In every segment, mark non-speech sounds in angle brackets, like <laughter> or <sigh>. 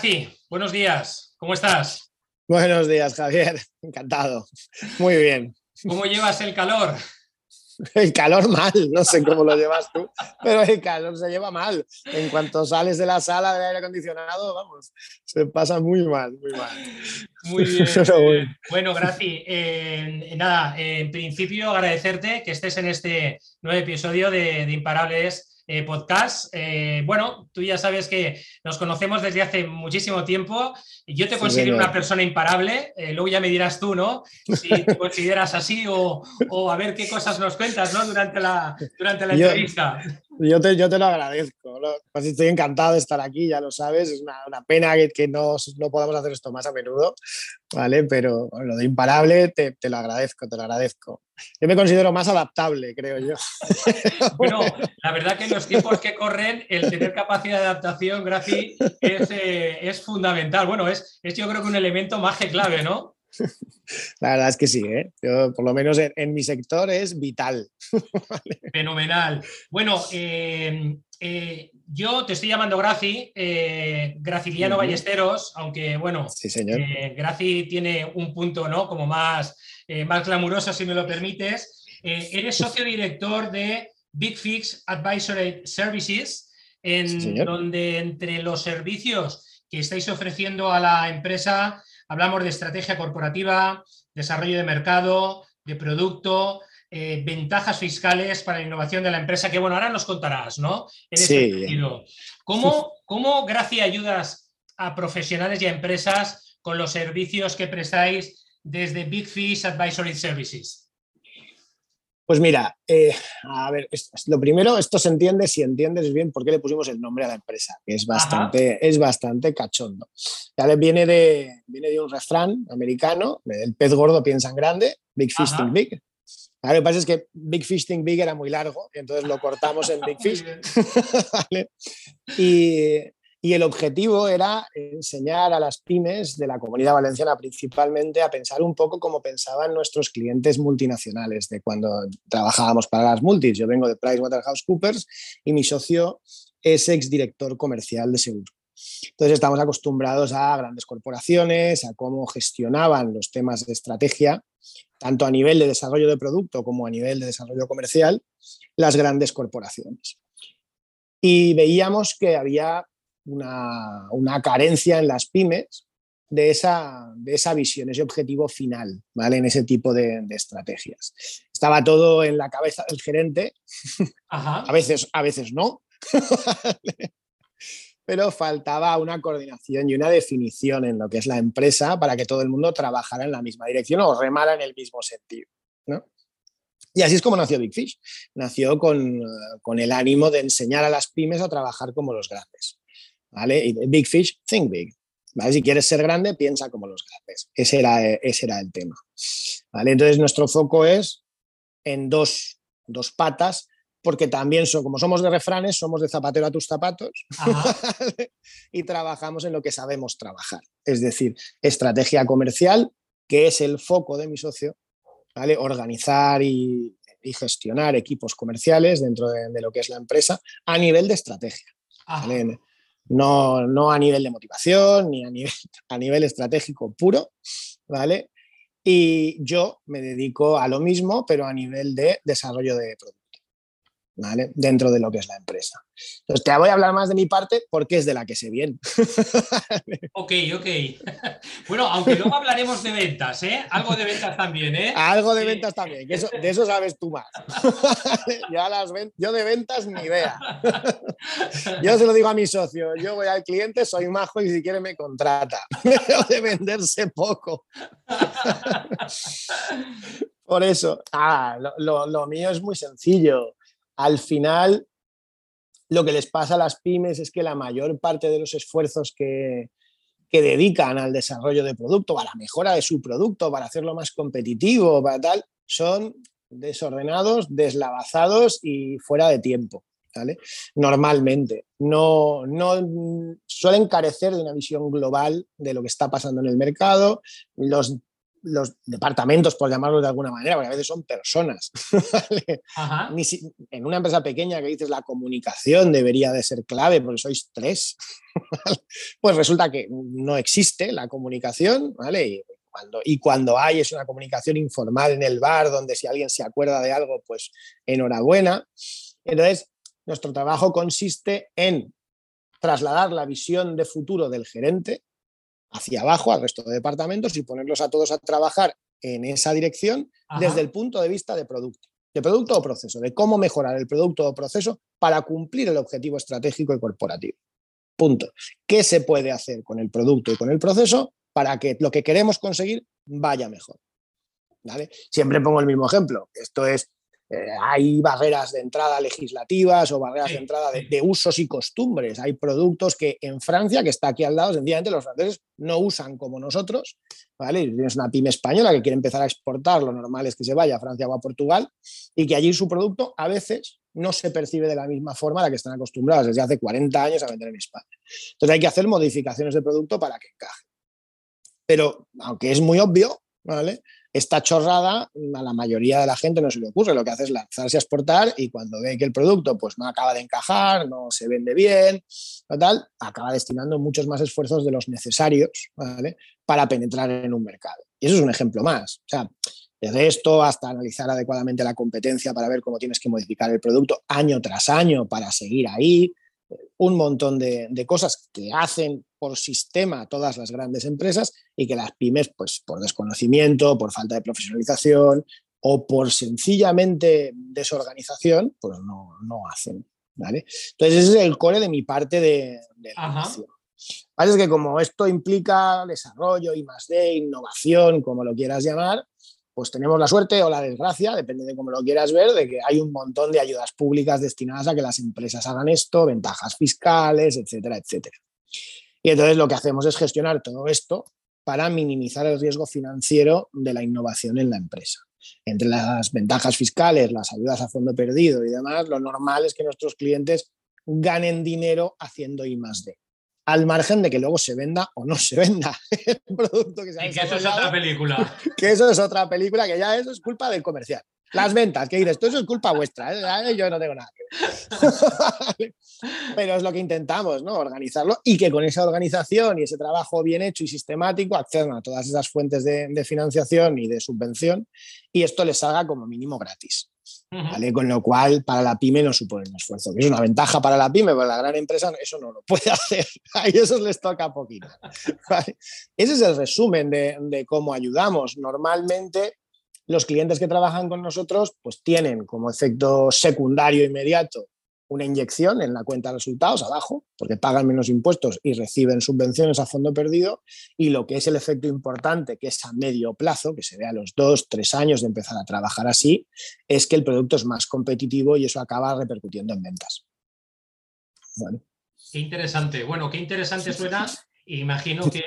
Graci, buenos días. ¿Cómo estás? Buenos días, Javier. Encantado. Muy bien. ¿Cómo llevas el calor? El calor mal, no sé cómo lo llevas tú, pero el calor se lleva mal. En cuanto sales de la sala de aire acondicionado, vamos, se pasa muy mal, muy mal. Muy <laughs> bien. bueno, Graci, nada, en principio agradecerte que estés en este nuevo episodio de Imparables eh, podcast. Eh, bueno, tú ya sabes que nos conocemos desde hace muchísimo tiempo. Yo te considero una persona imparable. Eh, luego ya me dirás tú, ¿no? Si te <laughs> consideras así o, a ver qué cosas nos cuentas, ¿no? Durante la, durante la entrevista. Yo te, yo te lo agradezco. Pues estoy encantado de estar aquí, ya lo sabes. Es una, pena que, no, no, podamos hacer esto más a menudo, ¿vale? Pero lo de imparable te, te, lo agradezco, te lo agradezco. Yo me considero más adaptable, creo yo. <laughs> bueno, la verdad que en los tiempos que corren, el tener capacidad de adaptación, Grafi, es, eh, es fundamental. Bueno, es, es yo creo que un elemento más clave, ¿no? <laughs> La verdad es que sí, ¿eh? por lo menos en, mi sector es vital. <laughs> Fenomenal. Bueno, eh, eh, yo te estoy llamando Graci, Graciliano Ballesteros, aunque bueno, sí, señor. Graci tiene un punto ¿no? como más, más glamuroso, si me lo permites. eres socio director de Big Fix Advisory Services, en donde entre los servicios que estáis ofreciendo a la empresa Hablamos de estrategia corporativa, desarrollo de mercado, de producto, eh, ventajas fiscales para la innovación de la empresa, que bueno, ahora nos contarás, ¿no? En sí. ¿Cómo, ¿Cómo, gracias, ayudas a profesionales y a empresas con los servicios que prestáis desde Big Fish Advisory Services? Pues mira, eh, a ver, lo primero, esto se entiende si entiendes bien por qué le pusimos el nombre a la empresa, que es bastante, es bastante cachondo. Ya viene de, viene de un refrán americano, el pez gordo piensa en grande, Big Fish Think Big. lo que pasa es que Big Fish Think Big era muy largo, y entonces lo cortamos en Big <laughs> Fish. <laughs> Y, y el objetivo era enseñar a las pymes de la comunidad valenciana principalmente a pensar un poco como pensaban nuestros clientes multinacionales de cuando trabajábamos para las multis. Yo vengo de PricewaterhouseCoopers y mi socio es exdirector comercial de seguro. Entonces estamos acostumbrados a grandes corporaciones, a cómo gestionaban los temas de estrategia, tanto a nivel de desarrollo de producto como a nivel de desarrollo comercial, las grandes corporaciones. Y veíamos que había una, carencia en las pymes de esa, de esa visión, ese objetivo final, ¿vale? En ese tipo de, estrategias. Estaba todo en la cabeza del gerente, a, veces, a veces no, <laughs> pero faltaba una coordinación y una definición en lo que es la empresa para que todo el mundo trabajara en la misma dirección o remara en el mismo sentido. Y así es como nació Big Fish. Nació con, con el ánimo de enseñar a las pymes a trabajar como los grandes. ¿Vale? big fish, think big. Si quieres ser grande, piensa como los grandes. Ese era, ese era el tema. ¿vale? Entonces, nuestro foco es en dos, dos patas, porque también como somos de refranes, somos de zapatero a tus zapatos <laughs> y trabajamos en lo que sabemos trabajar. Es decir, estrategia comercial, que es el foco de mi socio, ¿vale? organizar y, gestionar equipos comerciales dentro de, lo que es la empresa a nivel de estrategia. ¿vale? No, a nivel de motivación ni a nivel, <laughs> a nivel estratégico puro, ¿vale? Y yo me dedico a lo mismo, pero a nivel de desarrollo de producto. Dentro de lo que es la empresa. Entonces, te voy a hablar más de mi parte porque es de la que sé bien. <laughs> ok, ok. <laughs> Bueno, aunque luego hablaremos de ventas, ¿eh? Algo de ventas también, ¿eh? Algo de ventas también, de eso sabes tú más. <laughs> yo de ventas ni idea. yo se lo digo a mi socio, yo voy al cliente, soy majo y si quiere me contrata. Pero de venderse poco. Por eso, ah, lo mío es muy sencillo al final lo que les pasa a las pymes es que la mayor parte de los esfuerzos que, dedican al desarrollo de producto, a la mejora de su producto, para hacerlo más competitivo, para tal, son desordenados, deslavazados y fuera de tiempo. Normalmente. No, no suelen carecer de una visión global de lo que está pasando en el mercado. Los los departamentos, por llamarlo de alguna manera, porque a veces son personas. <laughs> en una empresa pequeña que dices la comunicación debería de ser clave porque sois tres, <laughs> pues resulta que no existe la comunicación, ¿vale? Y cuando, y cuando hay es una comunicación informal en el bar, donde si alguien se acuerda de algo, pues enhorabuena. Entonces, nuestro trabajo consiste en trasladar la visión de futuro del gerente hacia abajo al resto de departamentos y ponerlos a todos a trabajar en esa dirección desde el punto de vista de producto, de producto o proceso, de cómo mejorar el producto o proceso para cumplir el objetivo estratégico y corporativo. Punto. ¿Qué se puede hacer con el producto y con el proceso para que lo que queremos conseguir vaya mejor? ¿Vale? Siempre pongo el mismo ejemplo. Esto es eh, hay barreras de entrada legislativas o barreras de entrada de, usos y costumbres. Hay productos que en Francia, que está aquí al lado, sencillamente los franceses no usan como nosotros. ¿vale? tienes una pyme española que quiere empezar a exportar, lo normal es que se vaya a Francia o a Portugal y que allí su producto a veces no se percibe de la misma forma a la que están acostumbrados desde hace 40 años a vender en España. Entonces hay que hacer modificaciones de producto para que encaje. Pero aunque es muy obvio, ¿vale? Esta chorrada a la mayoría de la gente no se le ocurre, lo que hace es lanzarse a exportar y cuando ve que el producto pues, no acaba de encajar, no se vende bien, tal, acaba destinando muchos más esfuerzos de los necesarios para penetrar en un mercado. Y eso es un ejemplo más. Desde esto hasta analizar adecuadamente la competencia para ver cómo tienes que modificar el producto año tras año para seguir ahí, un montón de, cosas que hacen por sistema todas las grandes empresas y que las pymes, pues por desconocimiento, por falta de profesionalización o por sencillamente desorganización, pues no, hacen. ¿vale? Entonces ese es el core de mi parte de, de la Es que como esto implica desarrollo, y más de innovación, como lo quieras llamar, pues tenemos la suerte o la desgracia, depende de cómo lo quieras ver, de que hay un montón de ayudas públicas destinadas a que las empresas hagan esto, ventajas fiscales, etcétera, etcétera. Y entonces lo que hacemos es gestionar todo esto para minimizar el riesgo financiero de la innovación en la empresa. Entre las ventajas fiscales, las ayudas a fondo perdido y demás, lo normal es que nuestros clientes ganen dinero haciendo I más D al margen de que luego se venda o no se venda <laughs> el producto que se ha Y que eso es otra película. <laughs> Que eso es otra película, que ya eso es culpa del comercial. Las ventas, que dices, todo eso es culpa vuestra, ¿eh? yo no tengo nada que ver. <laughs> Pero es lo que intentamos, ¿no? Organizarlo y que con esa organización y ese trabajo bien hecho y sistemático accedan a todas esas fuentes de, de financiación y de subvención y esto les salga como mínimo gratis. Con lo cual, para la pyme no supone un esfuerzo, es una ventaja para la pyme, pero la gran empresa eso no lo puede <laughs> hacer. A ellos les toca poquito. Ese es el resumen de, de cómo ayudamos. Normalmente, los clientes que trabajan con nosotros pues tienen como efecto secundario inmediato una inyección en la cuenta de resultados abajo, porque pagan menos impuestos y reciben subvenciones a fondo perdido, y lo que es el efecto importante, que es a medio plazo, que se ve a los dos, tres años de empezar a trabajar así, es que el producto es más competitivo y eso acaba repercutiendo en ventas. Qué interesante. Bueno, qué interesante suena. Imagino que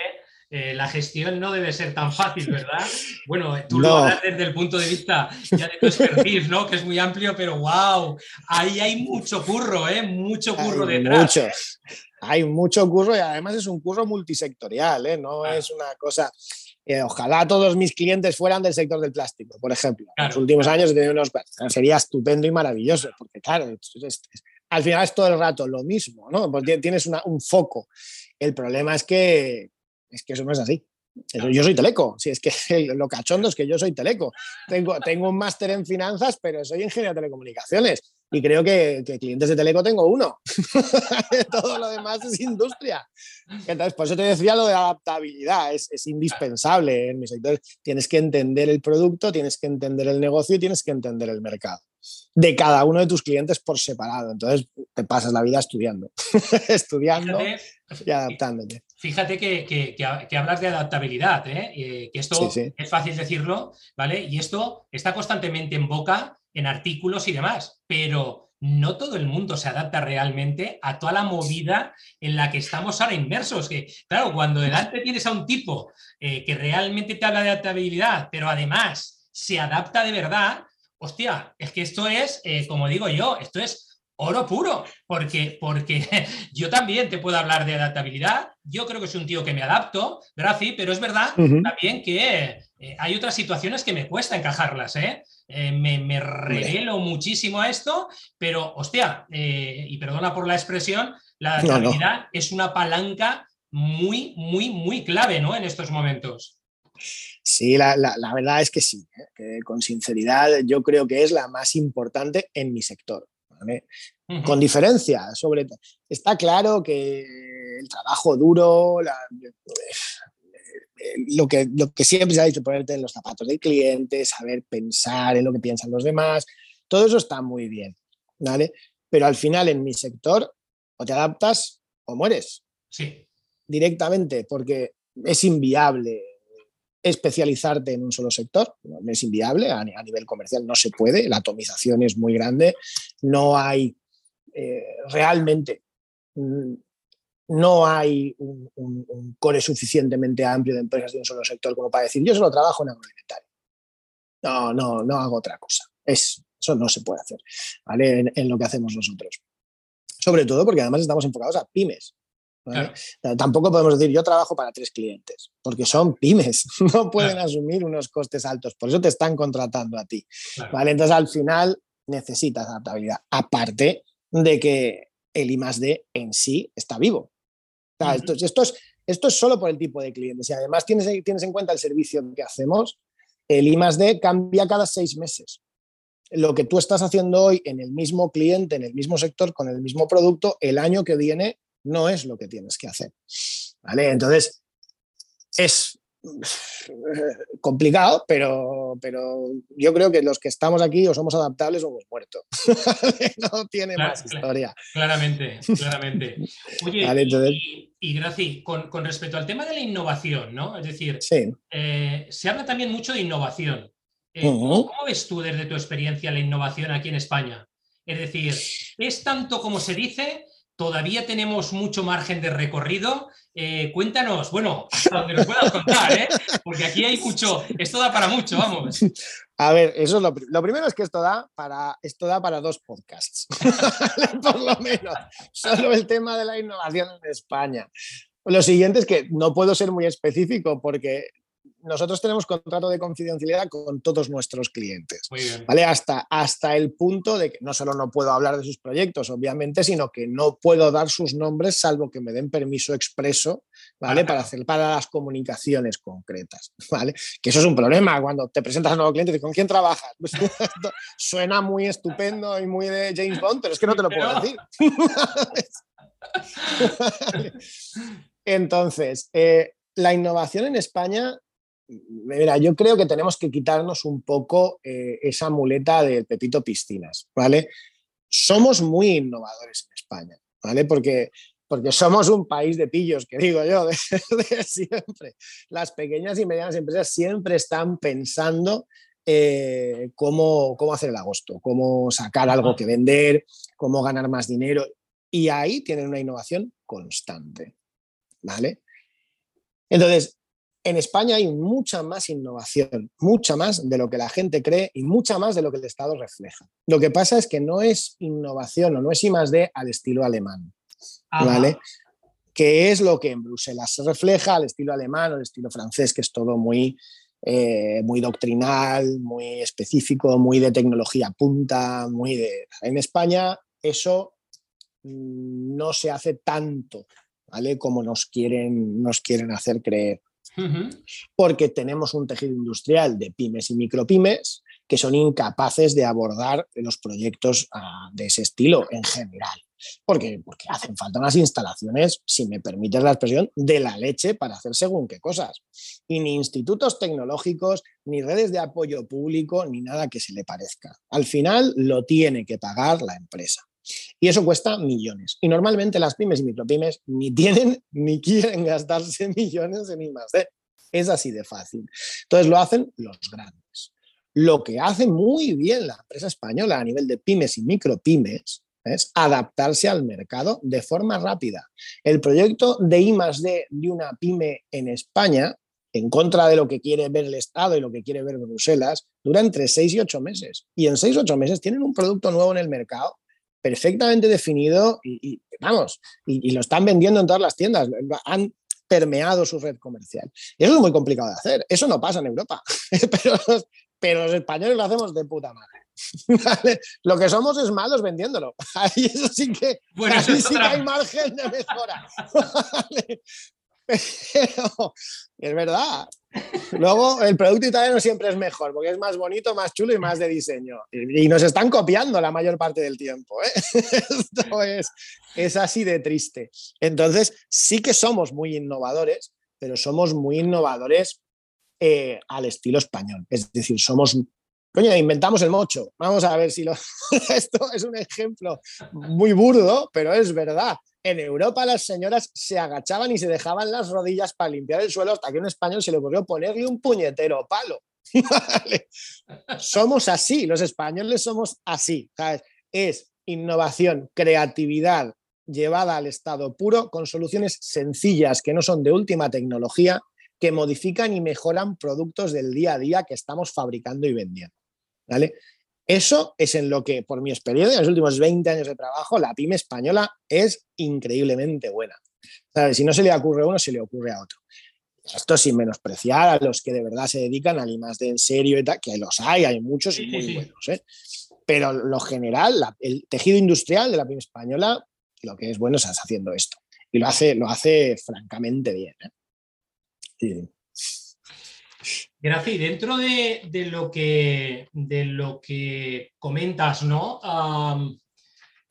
eh, la gestión no debe ser tan fácil, ¿verdad? <laughs> Bueno, tú lo hablas desde el punto de vista ya de tu expertise, ¿no? Que es muy amplio, pero wow, ahí hay mucho curro, ¿eh? Mucho curro detrás. Mucho. Hay mucho curro y además es un curro multisectorial, ¿eh? No es una cosa... Eh, ojalá todos mis clientes fueran del sector del plástico, por ejemplo. En los últimos años he tenido unos... Sería estupendo y maravilloso, porque claro, al final es todo el rato lo mismo, ¿no? Porque tienes un foco. El problema es que, es que eso no es así. yo soy teleco, si es que <laughs> lo cachondo es que yo soy teleco. Tengo, tengo un máster en finanzas, pero soy ingeniero de telecomunicaciones. Y creo que, clientes de teleco tengo uno. <laughs> Todo lo demás es industria. Entonces, por eso te decía lo de adaptabilidad, es, es indispensable en mi sector. Tienes que entender el producto, tienes que entender el negocio y tienes que entender el mercado de cada uno de tus clientes por separado. Entonces te pasas la vida estudiando, <laughs> estudiando y adaptándote. Fíjate que, hablas de adaptabilidad, ¿eh? Eh, que esto es fácil decirlo, ¿vale? Y esto está constantemente en boca, en artículos y demás, pero no todo el mundo se adapta realmente a toda la movida en la que estamos ahora inmersos. Que, claro, cuando delante tienes a un tipo eh, que realmente te habla de adaptabilidad, pero además se adapta de verdad, hostia, es que esto es, eh, como digo yo, esto es oro puro, porque, porque <laughs> yo también te puedo hablar de adaptabilidad, yo creo que soy un tío que me adapto, Graci, pero es verdad también que eh, hay otras situaciones que me cuesta encajarlas, ¿eh? eh me, revelo muchísimo a esto, pero, hostia, eh, y perdona por la expresión, la adaptabilidad es una palanca muy, muy, muy clave, ¿no? En estos momentos. Sí, la, verdad es que sí, que con sinceridad yo creo que es la más importante en mi sector. Con diferencia, sobre todo. Está claro que el trabajo duro, la, lo que, lo que siempre se ha dicho, ponerte en los zapatos del cliente, saber pensar en lo que piensan los demás, todo eso está muy bien, ¿vale? Pero al final en mi sector o te adaptas o mueres. Sí. Directamente, porque es inviable especializarte en un solo sector, es inviable, a, nivel comercial no se puede, la atomización es muy grande, no hay eh, realmente mm, no hay un, core suficientemente amplio de empresas de un solo sector como para decir, yo solo trabajo en agroalimentario. No, no, no hago otra cosa. Es, eso no se puede hacer ¿vale? en, lo que hacemos nosotros. Sobre todo porque además estamos enfocados a pymes. Tampoco podemos decir yo trabajo para tres clientes, porque son pymes, <laughs> no pueden asumir unos costes altos, por eso te están contratando a ti. ¿vale? Entonces al final necesitas adaptabilidad, aparte de que el I D en sí está vivo esto, es, esto es solo por el tipo de clientes. Y además tienes, tienes en cuenta el servicio que hacemos, el I D cambia cada seis meses. Lo que tú estás haciendo hoy en el mismo cliente, en el mismo sector, con el mismo producto, el año que viene no es lo que tienes que hacer. ¿Vale? Entonces, es complicado, pero, pero yo creo que los que estamos aquí o somos adaptables o hemos muerto. <laughs> no tiene más historia. Claramente, claramente. <laughs> Oye, y, Graci, con, respecto al tema de la innovación, ¿no? Es decir, eh, se habla también mucho de innovación. Eh, ¿Cómo ves tú desde tu experiencia la innovación aquí en España? Es decir, ¿es tanto como se dice? Todavía tenemos mucho margen de recorrido. Eh, cuéntanos, bueno, donde nos puedas contar, ¿eh? porque aquí hay mucho, esto da para mucho, vamos. A ver, eso es lo, lo primero es que esto da para, esto da para dos podcasts, <laughs> por lo menos, solo el tema de la innovación en España. Lo siguiente es que no puedo ser muy específico porque nosotros tenemos contrato de confidencialidad con todos nuestros clientes. ¿vale? Hasta, hasta el punto de que no solo no puedo hablar de sus proyectos, obviamente, sino que no puedo dar sus nombres salvo que me den permiso expreso ¿vale? para, hacer, para las comunicaciones concretas. <laughs> ¿vale? Que eso es un problema cuando te presentas a un nuevo cliente y dices, ¿con quién trabajas? <laughs> Pues, suena muy estupendo y muy de James Bond, pero es que no te lo puedo decir. <laughs> Entonces, eh, la innovación en España Mira, yo creo que tenemos que quitarnos un poco eh, esa muleta del Pepito Piscinas, ¿vale? Somos muy innovadores en España, ¿vale? Porque, porque somos un país de pillos, que digo yo, <laughs> de, siempre. Las pequeñas y medianas empresas siempre están pensando eh, cómo, cómo hacer el agosto, cómo sacar algo que vender, cómo ganar más dinero. Y ahí tienen una innovación constante, ¿vale? Entonces, en España hay mucha más innovación, mucha más de lo que la gente cree y mucha más de lo que el Estado refleja. Lo que pasa es que no es innovación o no es I más D al estilo alemán, ¿vale? Que es lo que en Bruselas se refleja al estilo alemán o al estilo francés, que es todo muy, eh, muy doctrinal, muy específico, muy de tecnología punta, muy de... En España eso no se hace tanto, ¿vale? Como nos quieren, nos quieren hacer creer porque tenemos un tejido industrial de pymes y micropymes que son incapaces de abordar los proyectos ah, de ese estilo en general. Porque, porque hacen falta unas instalaciones, si me permites la expresión, de la leche para hacer según qué cosas. Y ni institutos tecnológicos, ni redes de apoyo público, ni nada que se le parezca. Al final lo tiene que pagar la empresa. Y eso cuesta millones. Y normalmente las pymes y micropymes ni tienen <laughs> ni quieren gastarse <laughs> millones en I Es así de fácil. Entonces lo hacen los grandes. Lo que hace muy bien la empresa española a nivel de pymes y micropymes es adaptarse al mercado de forma rápida. El proyecto de I de una pyme en España, en contra de lo que quiere ver el Estado y lo que quiere ver Bruselas, dura entre 6 y 8 meses. Y en 6 o 8 meses tienen un producto nuevo en el mercado perfectamente definido y, vamos, y, lo están vendiendo en todas las tiendas. Han permeado su red comercial. Y eso es muy complicado de hacer. Eso no pasa en Europa. <laughs> pero, pero los españoles lo hacemos de puta madre. <laughs> Lo que somos es malos vendiéndolo. <laughs> Ahí eso sí que, sí que hay margen de mejora. Pero es verdad. Luego, el producto italiano siempre es mejor, porque es más bonito, más chulo y más de diseño. Y, nos están copiando la mayor parte del tiempo. ¿eh? <laughs> Esto es, es así de triste. Entonces, sí que somos muy innovadores, pero somos muy innovadores eh, al estilo español. Es decir, somos Coño, inventamos el mocho. Vamos a ver si lo. <laughs> Esto es un ejemplo muy burdo, pero es verdad. En Europa las señoras se agachaban y se dejaban las rodillas para limpiar el suelo hasta que un español se le ocurrió ponerle un puñetero palo. <laughs> Somos así, los españoles somos así. Es innovación, creatividad llevada al estado puro con soluciones sencillas que no son de última tecnología, que modifican y mejoran productos del día a día que estamos fabricando y vendiendo. ¿Vale? Eso es en lo que, por mi experiencia, en los últimos 20 años de trabajo, la pyme española es increíblemente buena. Si no se le ocurre a uno, se le ocurre a otro. Esto sin menospreciar a los que de verdad se dedican a más de en serio y tal, que los hay, hay muchos y muy buenos. ¿eh? Pero lo general, el tejido industrial de la pyme española, lo que es bueno es haciendo esto. Y lo hace, lo hace francamente bien. ¿eh? Sí. Gracias. Dentro de, lo que, de lo que comentas, ¿no?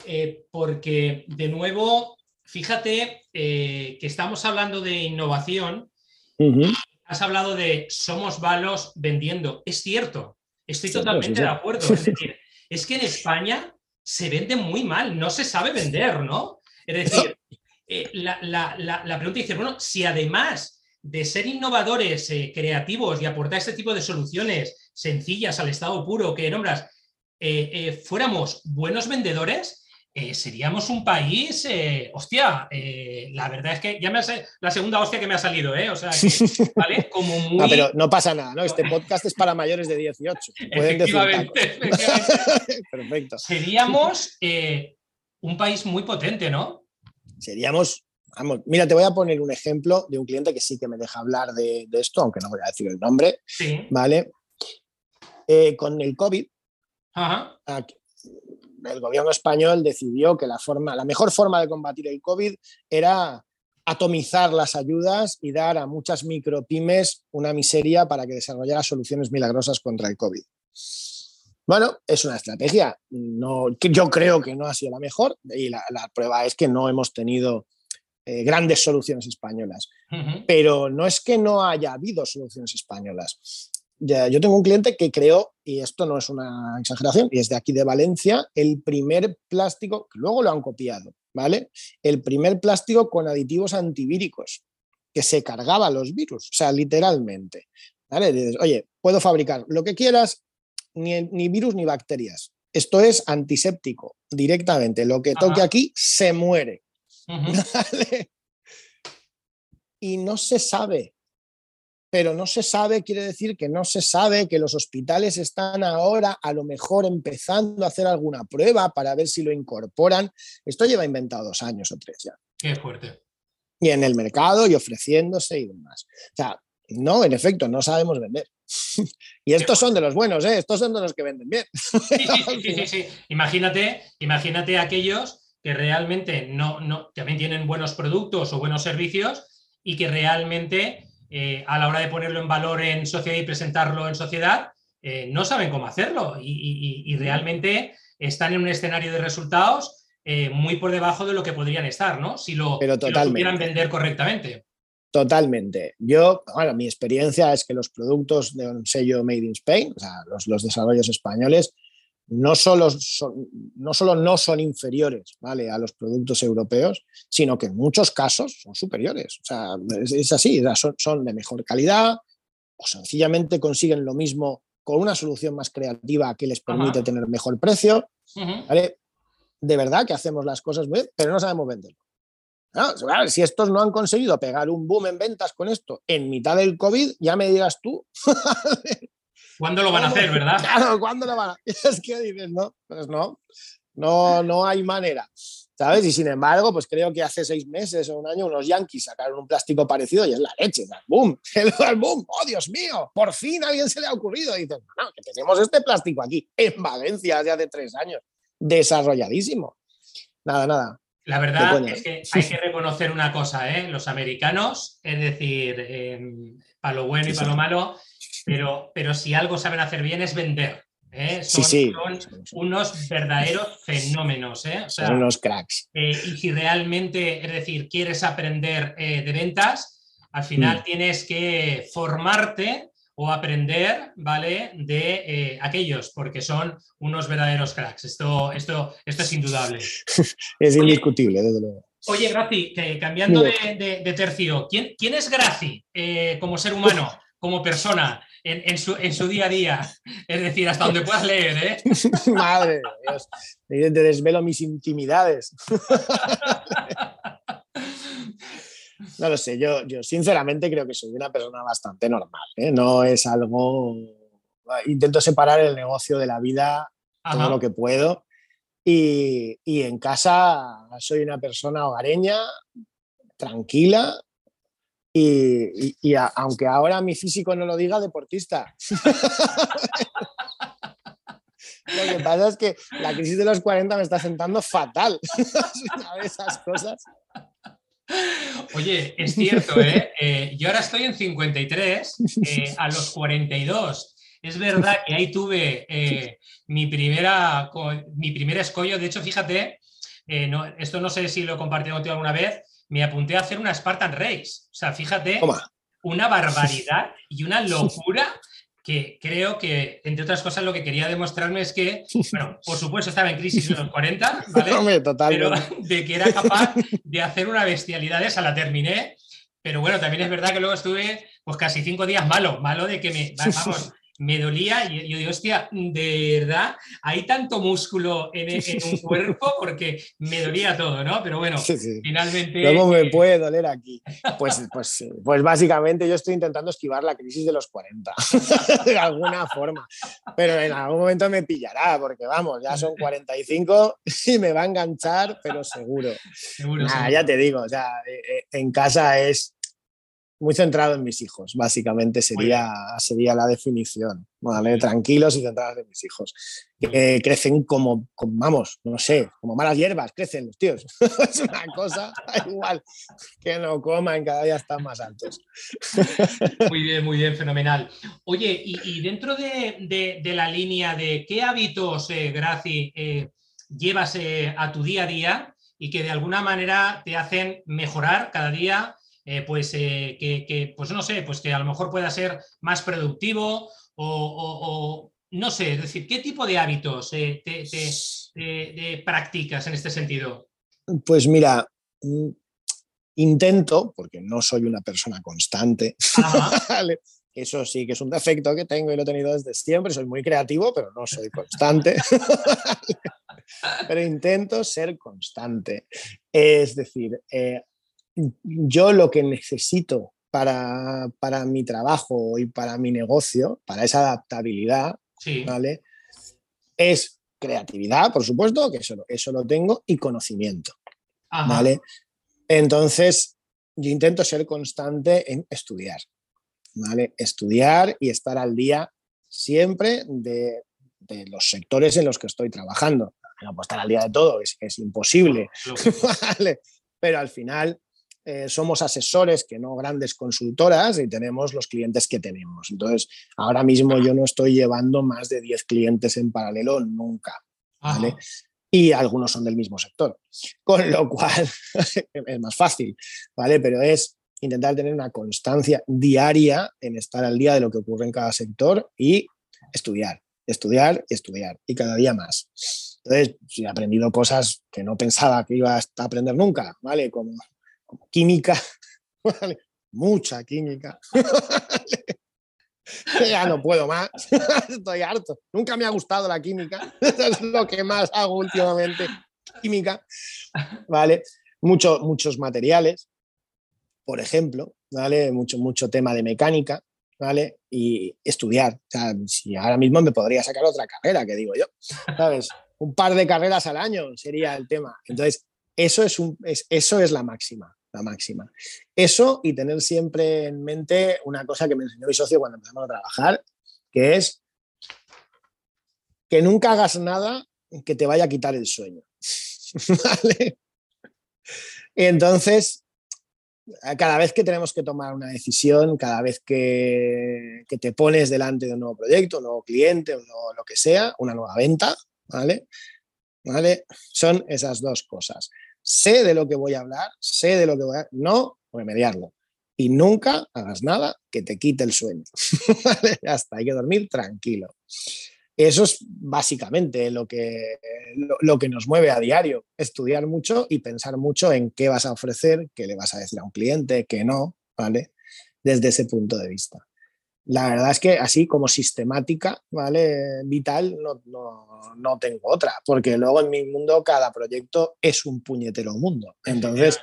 Eh, porque, de nuevo, fíjate eh, que estamos hablando de innovación. Has hablado de somos valos vendiendo. Es cierto, estoy totalmente de acuerdo. Es decir, es que en España se vende muy mal, no se sabe vender, ¿no? Es decir, <laughs> eh, la, la pregunta dice, bueno, si además de ser innovadores, eh, creativos y aportar este tipo de soluciones sencillas al estado puro que nombras, eh, eh, fuéramos buenos vendedores, seríamos un país, hostia, la verdad es que ya me hace la segunda hostia que me ha salido, O sea, <laughs> ¿vale? Como muy... No, pero no pasa nada, ¿no? Este <laughs> podcast es para mayores de 18. efectivamente. <laughs> Perfecto. Seríamos un país muy potente, ¿no? Seríamos mira, te voy a poner un ejemplo de un cliente que sí que me deja hablar de, esto, aunque no voy a decir el nombre. ¿Vale? Eh, con el COVID, el gobierno español decidió que la, forma, la mejor forma de combatir el COVID era atomizar las ayudas y dar a muchas micropymes una miseria para que desarrollara soluciones milagrosas contra el COVID. Bueno, es una estrategia. No, yo creo que no ha sido la mejor y la prueba es que no hemos tenido eh, grandes soluciones españolas. Pero no es que no haya habido soluciones españolas. yo tengo un cliente que creó, y esto no es una exageración, y es de aquí de Valencia, el primer plástico, que luego lo han copiado, ¿vale? El primer plástico con aditivos antivíricos, que se cargaba los virus, o sea, literalmente. ¿vale? oye, puedo fabricar lo que quieras, ni, ni virus ni bacterias. Esto es antiséptico directamente. Lo que toque aquí se muere. Y no se sabe. Pero no se sabe quiere decir que no se sabe que los hospitales están ahora a lo mejor empezando a hacer alguna prueba para ver si lo incorporan. Esto lleva inventado dos años o tres ya. Qué fuerte. Y en el mercado y ofreciéndose y demás. O sea, no, en efecto, no sabemos vender. <laughs> y estos son de los buenos, ¿eh? estos son de los que venden bien. sí, sí, sí, sí, <laughs> Imagínate, imagínate aquellos que realmente no, no, también tienen buenos productos o buenos servicios y que realmente eh, a la hora de ponerlo en valor en sociedad y presentarlo en sociedad, eh, no saben cómo hacerlo y, realmente están en un escenario de resultados eh, muy por debajo de lo que podrían estar, ¿no? Si lo, Pero vender correctamente. Totalmente. Yo, bueno, mi experiencia es que los productos de un sello Made in Spain, o sea, los, los desarrollos españoles, no solo, son, no solo no son inferiores ¿vale? a los productos europeos, sino que en muchos casos son superiores. O sea, es, así, son, de mejor calidad o sencillamente consiguen lo mismo con una solución más creativa que les permite tener mejor precio. ¿vale? De verdad que hacemos las cosas bien, pero no sabemos venderlo. si estos no han conseguido pegar un boom en ventas con esto en mitad del COVID, ya me digas tú <laughs> ¿Cuándo lo van a hacer, verdad? <laughs> Claro, ¿cuándo lo van a hacer? <laughs> Es que dices, no, pues no, no, no hay manera. ¿sabes? Y sin embargo, pues creo que hace seis meses o un año unos yankees sacaron un plástico parecido y es la leche, el boom, <laughs> el boom, oh Dios mío, por fin a alguien se le ha ocurrido. Y dices, no, que tenemos este plástico aquí en Valencia hace hace tres años, desarrolladísimo. Nada, nada. La verdad es que hay que reconocer una cosa, ¿eh? Los americanos, es decir, em, para lo bueno y para lo malo, pero, pero si algo saben hacer bien es vender. ¿eh? Son, unos verdaderos fenómenos. ¿eh? son unos cracks. Eh, y si realmente, es decir, quieres aprender de ventas, al final mm. tienes que formarte o aprender, ¿vale? De aquellos, porque son unos verdaderos cracks. Esto, esto, esto es indudable. <laughs> es indiscutible, desde luego. Oye, Graci, cambiando de, tercio, ¿quién, ¿quién es Graci como ser humano, como persona? En, su, día a día. Es decir, hasta donde puedas leer, ¿eh? <laughs> Madre Dios, te desvelo mis intimidades. <laughs> No lo sé, yo, yo sinceramente creo que soy una persona bastante normal. ¿eh? No es algo. Intento separar el negocio de la vida todo lo que puedo. Y, y, en casa soy una persona hogareña, tranquila, y, aunque ahora mi físico no lo diga, deportista. <laughs> Lo que pasa es que la crisis de los 40 me está sentando fatal. <laughs> esas cosas. Oye, es cierto, ¿eh? ¿eh? yo ahora estoy en 53, eh, a los 42. Es verdad que ahí tuve eh, mi, primera, mi primer escollo. De hecho, fíjate, no, esto no sé si lo he compartido contigo alguna vez, me apunté a hacer una Spartan Race. O sea, fíjate, una barbaridad y una locura que creo que, entre otras cosas, lo que quería demostrarme es que, bueno, por supuesto estaba en crisis en los 40, ¿vale? <laughs> pero de que era capaz de hacer una bestialidad esa, la terminé, pero bueno, también es verdad que luego estuve pues casi cinco días malo, malo de que me, vamos, me dolía y yo digo, hostia, de verdad, hay tanto músculo en, un cuerpo porque me dolía todo, ¿no? Pero bueno, finalmente... ¿Cómo me puede doler aquí? Pues, <laughs> pues, pues básicamente yo estoy intentando esquivar la crisis de los 40, <laughs> de alguna forma, pero en algún momento me pillará, porque vamos, ya son 45 y me va a enganchar, pero seguro. Seguro, Ya te digo, o sea, eh, eh, en casa es muy centrado en mis hijos, básicamente sería, sería la definición. ¿vale? Tranquilos y centrados en mis hijos. Que crecen como, vamos, no sé, como malas hierbas, crecen los tíos. <laughs> es una cosa igual que no coman, cada día están más altos. muy bien, muy bien, fenomenal. Oye, y, dentro de, la línea de qué hábitos, eh, Graci, eh, llevas eh, a tu día a día y que de alguna manera te hacen mejorar cada día eh, pues eh, que, pues no sé, pues que a lo mejor pueda ser más productivo o, no sé, es decir, ¿qué tipo de hábitos eh, te, practicas en este sentido? Pues mira, mm, intento, porque no soy una persona constante, <laughs> eso sí que es un defecto que tengo y lo he tenido desde siempre, soy muy creativo, pero no soy constante. <laughs> pero intento ser constante. Es decir, yo lo que necesito para, mi trabajo y para mi negocio, para esa adaptabilidad, ¿vale? Es creatividad, por supuesto, que eso, eso lo tengo, y conocimiento. ¿Vale? Entonces, yo intento ser constante en estudiar, ¿vale? Estudiar y estar al día siempre de, los sectores en los que estoy trabajando. No puedo estar al día de todo, es, es imposible, <laughs> Pero al final eh, somos asesores que no grandes consultoras y tenemos los clientes que tenemos. Entonces, ahora mismo yo no estoy llevando más de 10 clientes en paralelo nunca. Y algunos son del mismo sector. <laughs> Con lo cual <laughs> es más fácil, ¿vale? Pero es intentar tener una constancia diaria en estar al día de lo que ocurre en cada sector y estudiar, estudiar y estudiar, y cada día más. Entonces, he aprendido cosas que no pensaba que iba a aprender nunca, ¿vale? Como química, <laughs> mucha química. <laughs> ya no puedo más, <laughs> estoy harto. Nunca me ha gustado la química, es lo que más hago últimamente, química, ¿vale? Mucho, muchos materiales, por ejemplo, ¿vale? Mucho, mucho tema de mecánica, ¿vale? Y estudiar. O sea, ahora mismo me podría sacar otra carrera, que digo yo, ¿sabes? Un par de carreras al año sería el tema. Entonces, Eso es, un, eso es la máxima, la máxima. Eso y tener siempre en mente una cosa que me enseñó mi socio cuando empezamos a trabajar, que es que nunca hagas nada que te vaya a quitar el sueño. <laughs> ¿Vale? Entonces, cada vez que tenemos que tomar una decisión, cada vez que, te pones delante de un nuevo proyecto, un nuevo cliente, o lo que sea, una nueva venta, ¿vale? ¿Vale? Son esas dos cosas. Sé de lo que voy a hablar, sé de lo que voy a... No remediarlo. Y nunca hagas nada que te quite el sueño. <laughs> Hasta hay que dormir tranquilo. Eso es básicamente lo que, lo, que nos mueve a diario, estudiar mucho y pensar mucho en qué vas a ofrecer, qué le vas a decir a un cliente, qué no, ¿vale? Desde ese punto de vista. La verdad es que así como sistemática, ¿vale? Vital, no, no, no tengo otra, porque luego en mi mundo cada proyecto es un puñetero mundo. Entonces,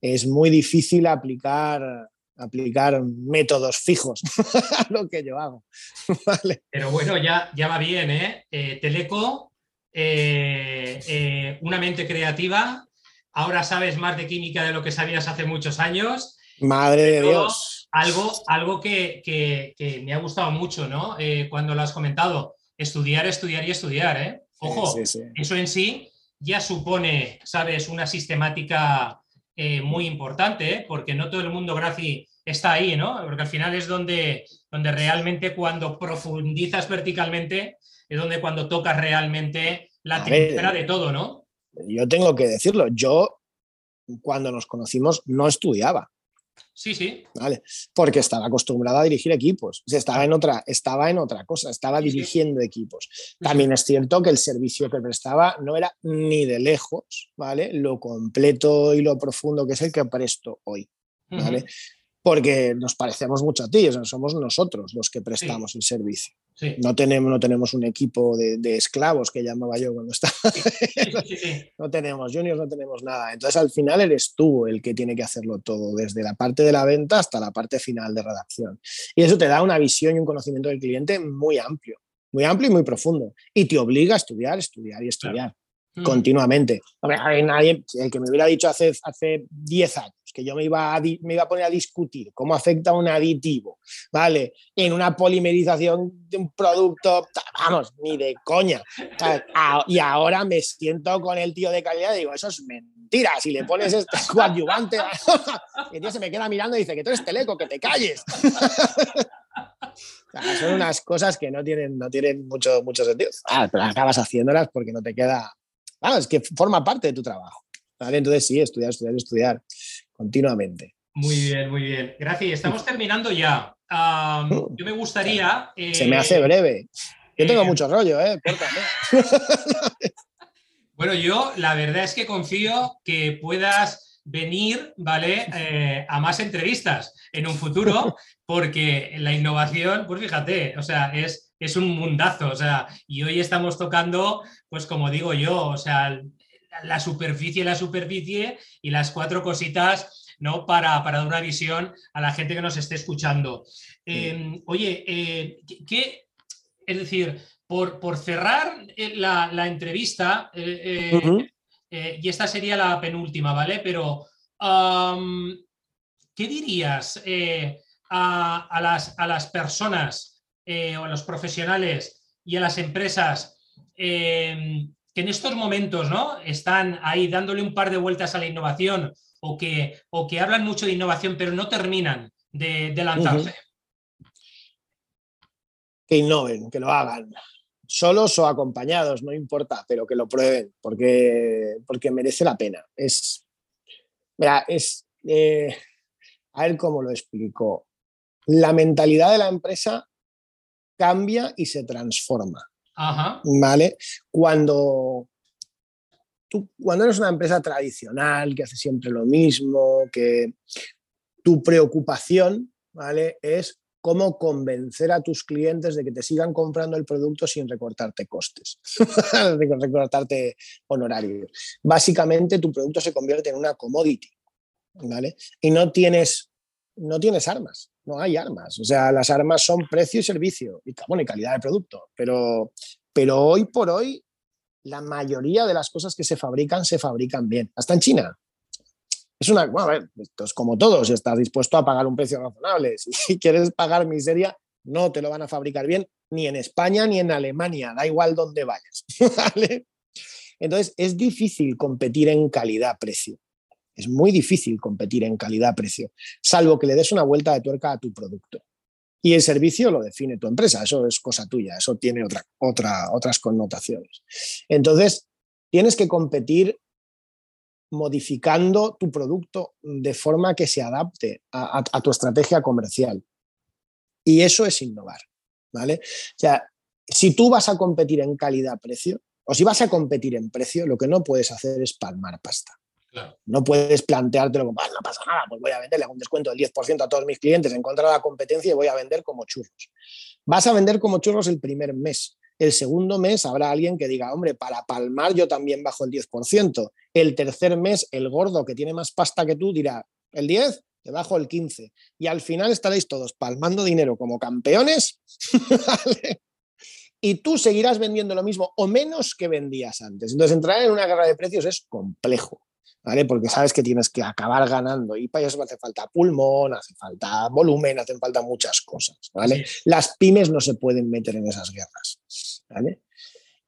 es muy difícil aplicar aplicar métodos fijos <laughs> a lo que yo hago. <laughs> Pero bueno, ya, ya va bien, ¿eh? eh Teleco, eh, eh, una mente creativa, ahora sabes más de química de lo que sabías hace muchos años. Madre de Dios. Algo, algo que, me ha gustado mucho, ¿no? cuando lo has comentado, estudiar, estudiar y estudiar, ¿eh? Ojo, eso en sí ya supone, ¿sabes?, una sistemática eh, muy importante, ¿eh? porque no todo el mundo, Graci, está ahí, ¿no? Porque al final es donde, donde realmente cuando profundizas verticalmente, es donde cuando tocas realmente la trinchera de todo, ¿no? Yo tengo que decirlo, yo cuando nos conocimos no estudiaba. Sí, sí. ¿Vale? Porque estaba acostumbrado a dirigir equipos. estaba, en otra, estaba en otra cosa, estaba dirigiendo equipos. También es cierto que el servicio que prestaba no era ni de lejos, ¿vale? Lo completo y lo profundo que es el que presto hoy. ¿vale? Porque nos parecemos mucho a ti, somos nosotros los que prestamos el servicio. No, tenemos, no tenemos un equipo de, esclavos que llamaba yo cuando estaba. <laughs> no tenemos juniors, no tenemos nada. Entonces al final eres tú el que tiene que hacerlo todo, desde la parte de la venta hasta la parte final de redacción. Y eso te da una visión y un conocimiento del cliente muy amplio, muy amplio y muy profundo. Y te obliga a estudiar, estudiar y estudiar. Mm. Continuamente. nadie, el que me hubiera dicho hace, hace 10 años que yo me iba, a, me iba a poner a discutir cómo afecta un aditivo, ¿vale? En una polimerización de un producto, vamos, ni de coña. Y ahora me siento con el tío de calidad y digo, eso es mentira. Si le pones este <laughs> coadyuvante, <laughs> el tío se me queda mirando y dice que tú eres teleco, que te calles. <laughs> son unas cosas que no tienen, no tienen mucho, mucho sentido. Ah, pero acabas haciéndolas porque no te queda. Ah, es que forma parte de tu trabajo. Entonces sí, estudiar, estudiar, estudiar continuamente. Muy bien, muy bien. Gracias. Estamos terminando ya. yo me gustaría... Se me hace eh, breve. Yo tengo eh, mucho rollo, ¿eh? <laughs> bueno, yo la verdad es que confío que puedas venir, ¿vale? Eh, a más entrevistas en un futuro, <laughs> porque la innovación, pues fíjate, o sea, es, es un mundazo, o sea, y hoy estamos tocando, pues como digo yo, o sea, la superficie, la superficie y las cuatro cositas ¿no? Para, dar una visión a la gente que nos esté escuchando. Em, oye, eh, ¿qué, es decir, por, por cerrar eh, la, entrevista, eh, y esta sería la penúltima, ¿vale? Pero, ¿qué dirías a, las, a las personas o a los profesionales y a las empresas em, que en estos momentos ¿no? están ahí dándole un par de vueltas a la innovación o que, o que hablan mucho de innovación pero no terminan de, lanzarse? Que innoven, que lo hagan. Solos o acompañados, no importa, pero que lo prueben, porque, porque merece la pena. Es, mira, es, eh, a ver cómo lo explico. La mentalidad de la empresa cambia y se transforma. ¿Vale? Cuando, tú, cuando eres una empresa tradicional, que hace siempre lo mismo, que tu preocupación, ¿vale? Es cómo convencer a tus clientes de que te sigan comprando el producto sin recortarte costes, <laughs> sin recortarte honorarios. Básicamente tu producto se convierte en una commodity, ¿vale? Y no tienes, no tienes armas no hay armas. O sea, las armas son precio y servicio, y, bueno, y calidad de producto. Pero, pero hoy por hoy la mayoría de las cosas que se fabrican se fabrican bien, hasta en China. Es una, a ver, esto es como todo, si estás dispuesto a pagar un precio razonable, <laughs> si quieres pagar miseria, no te lo van a fabricar bien ni en España ni en Alemania, da igual dónde vayas. <laughs> Entonces, es difícil competir en calidad-precio. Es muy difícil competir en calidad-precio, salvo que le des una vuelta de tuerca a tu producto. Y el servicio lo define tu empresa, eso es cosa tuya, eso tiene otra, otra, otras connotaciones. Entonces, tienes que competir modificando tu producto de forma que se adapte a, a tu estrategia comercial. Y eso es innovar. ¿vale? O sea, si tú vas a competir en calidad-precio, o si vas a competir en precio, lo que no puedes hacer es palmar pasta. No puedes planteártelo como, no pasa nada, pues voy a venderle un descuento del 10% a todos mis clientes en contra de la competencia y voy a vender como churros. Vas a vender como churros el primer mes. El segundo mes habrá alguien que diga, hombre, para palmar yo también bajo el 10%. El tercer mes, el gordo que tiene más pasta que tú dirá, el 10, te bajo el 15. Y al final estaréis todos palmando dinero como campeones. <laughs> Y tú seguirás vendiendo lo mismo o menos que vendías antes. Entonces, entrar en una guerra de precios es complejo. ¿Vale? Porque sabes que tienes que acabar ganando y para eso hace falta pulmón, hace falta volumen, hacen falta muchas cosas, ¿vale? Las pymes no se pueden meter en esas guerras, ¿vale?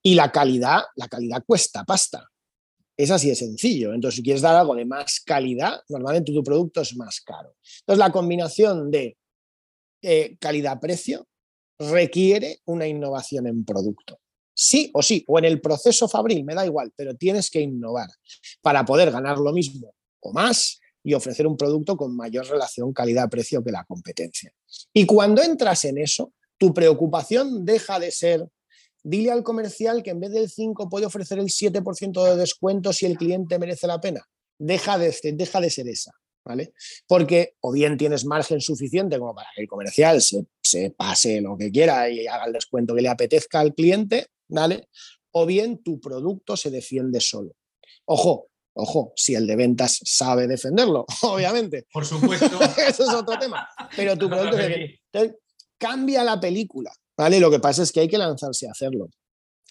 Y la calidad, la calidad cuesta pasta, es así de sencillo. Entonces, si quieres dar algo de más calidad, normalmente tu producto es más caro. Entonces, la combinación de eh, calidad-precio requiere una innovación en producto. Sí o sí, o en el proceso fabril, me da igual, pero tienes que innovar para poder ganar lo mismo o más y ofrecer un producto con mayor relación calidad-precio que la competencia. Y cuando entras en eso, tu preocupación deja de ser dile al comercial que en vez del 5 puede ofrecer el 7% de descuento si el cliente merece la pena. Deja de, deja de ser esa, ¿vale? Porque o bien tienes margen suficiente como para que el comercial se, se pase lo que quiera y haga el descuento que le apetezca al cliente, ¿vale? O bien tu producto se defiende solo. Ojo, Ojo, si el de ventas sabe defenderlo, <laughs> obviamente. Por supuesto. <laughs> Eso es otro tema. Pero tu <laughs> producto cambia la película. ¿vale? Lo que pasa es que hay que lanzarse a hacerlo.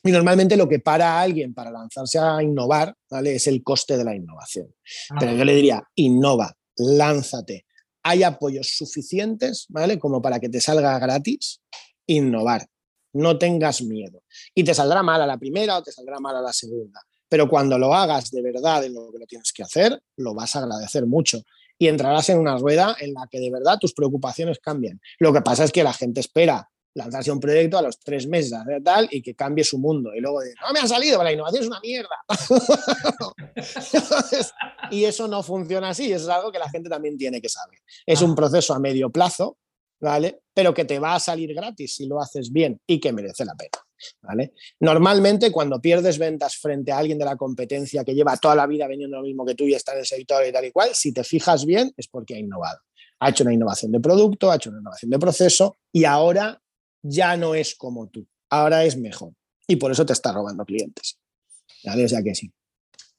Y normalmente lo que para a alguien para lanzarse a innovar, ¿vale? Es el coste de la innovación. Pero yo le diría, innova, lánzate. Hay apoyos suficientes, ¿vale? Como para que te salga gratis, innovar. No tengas miedo. Y te saldrá mal a la primera o te saldrá mal a la segunda. Pero cuando lo hagas de verdad en lo que lo tienes que hacer, lo vas a agradecer mucho y entrarás en una rueda en la que de verdad tus preocupaciones cambian. Lo que pasa es que la gente espera lanzarse un proyecto a los tres meses, tal, y que cambie su mundo. Y luego de, no me ha salido, la innovación es una mierda. <laughs> y eso no funciona así, eso es algo que la gente también tiene que saber. Es un proceso a medio plazo, ¿vale? Pero que te va a salir gratis si lo haces bien y que merece la pena. ¿Vale? Normalmente cuando pierdes ventas frente a alguien de la competencia que lleva toda la vida vendiendo lo mismo que tú y está en el sector y tal y cual, si te fijas bien es porque ha innovado. Ha hecho una innovación de producto, ha hecho una innovación de proceso y ahora ya no es como tú, ahora es mejor. Y por eso te está robando clientes. ¿Vale? O sea que sí.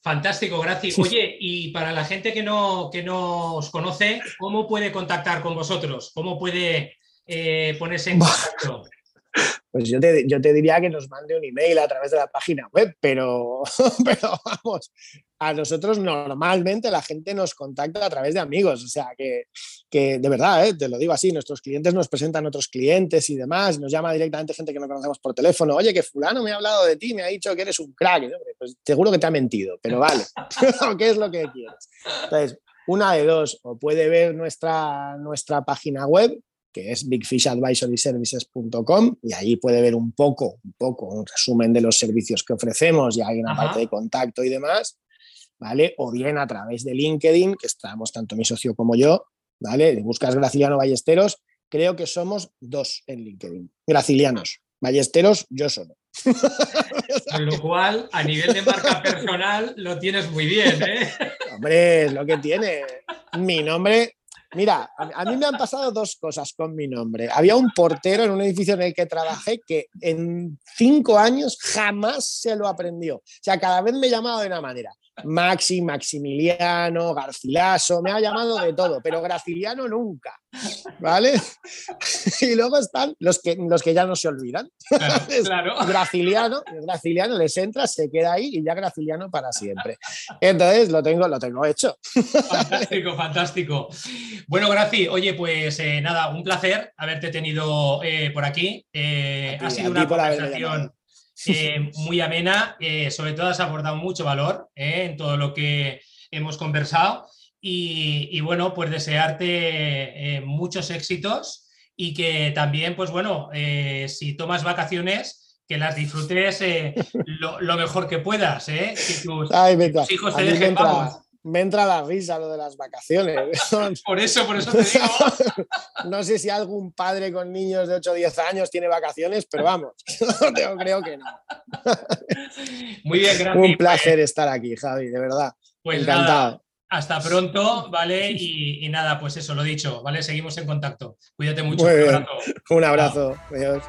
Fantástico, gracias. Oye, y para la gente que no, que no os conoce, ¿cómo puede contactar con vosotros? ¿Cómo puede eh, ponerse en <laughs> contacto? Pues yo te, yo te, diría que nos mande un email a través de la página web, pero, <laughs> pero vamos, a nosotros normalmente la gente nos contacta a través de amigos, o sea que, que de verdad, ¿eh? te lo digo así, nuestros clientes nos presentan otros clientes y demás, nos llama directamente gente que no conocemos por teléfono, oye, que fulano me ha hablado de ti, me ha dicho que eres un crack, pues seguro que te ha mentido, pero vale, <laughs> ¿qué es lo que quieres? Entonces, una de dos, o puede ver nuestra, nuestra página web, que es bigfishadvisoryservices.com y ahí puede ver un poco, un poco, un resumen de los servicios que ofrecemos y hay una parte de contacto y demás. ¿vale? O bien a través de LinkedIn, que estamos tanto mi socio como yo, ¿vale? Buscas Graciliano Ballesteros, creo que somos dos en LinkedIn. Gracilianos. Ballesteros, yo solo. <laughs> Con lo cual, a nivel de marca personal, lo tienes muy bien, ¿eh? <laughs> Hombre, es lo que tiene. Mi nombre Mira, a, mí me han pasado dos cosas con mi nombre. Había un portero en un edificio en el que trabajé que en cinco años jamás se lo aprendió. O sea, cada vez me llamaba de una manera. Maxi, Maximiliano, Garcilaso, me ha llamado de todo, pero Graciliano nunca, ¿vale? <laughs> Y luego están los que, los que ya no se olvidan. Claro, <laughs> Graciliano, Graciliano les entra, se queda ahí y ya Graciliano para siempre. Entonces lo tengo, lo tengo hecho. Fantástico, fantástico. Bueno, Graci, oye, pues eh, nada, un placer haberte tenido eh, por aquí. Eh, ha sido una conversación eh, muy amena, eh, sobre todo has abordado mucho valor eh, en todo lo que hemos conversado. Y, bueno, pues desearte muchos éxitos y que también, pues bueno, si tomas vacaciones, que las disfrutes lo, mejor que puedas, que tus, hijos te dejen, me entra la risa lo de las vacaciones. <laughs> por eso, por eso te digo. <laughs> no sé si algún padre con niños de 8 o 10 años tiene vacaciones, pero vamos, <laughs> yo creo que no. Muy bien, gracias. Un placer estar aquí, Javi, de verdad. Pues Encantado. hasta pronto, ¿vale? Y, nada, pues eso, lo dicho, ¿vale? Seguimos en contacto. Cuídate mucho. un abrazo. Un abrazo. Adiós.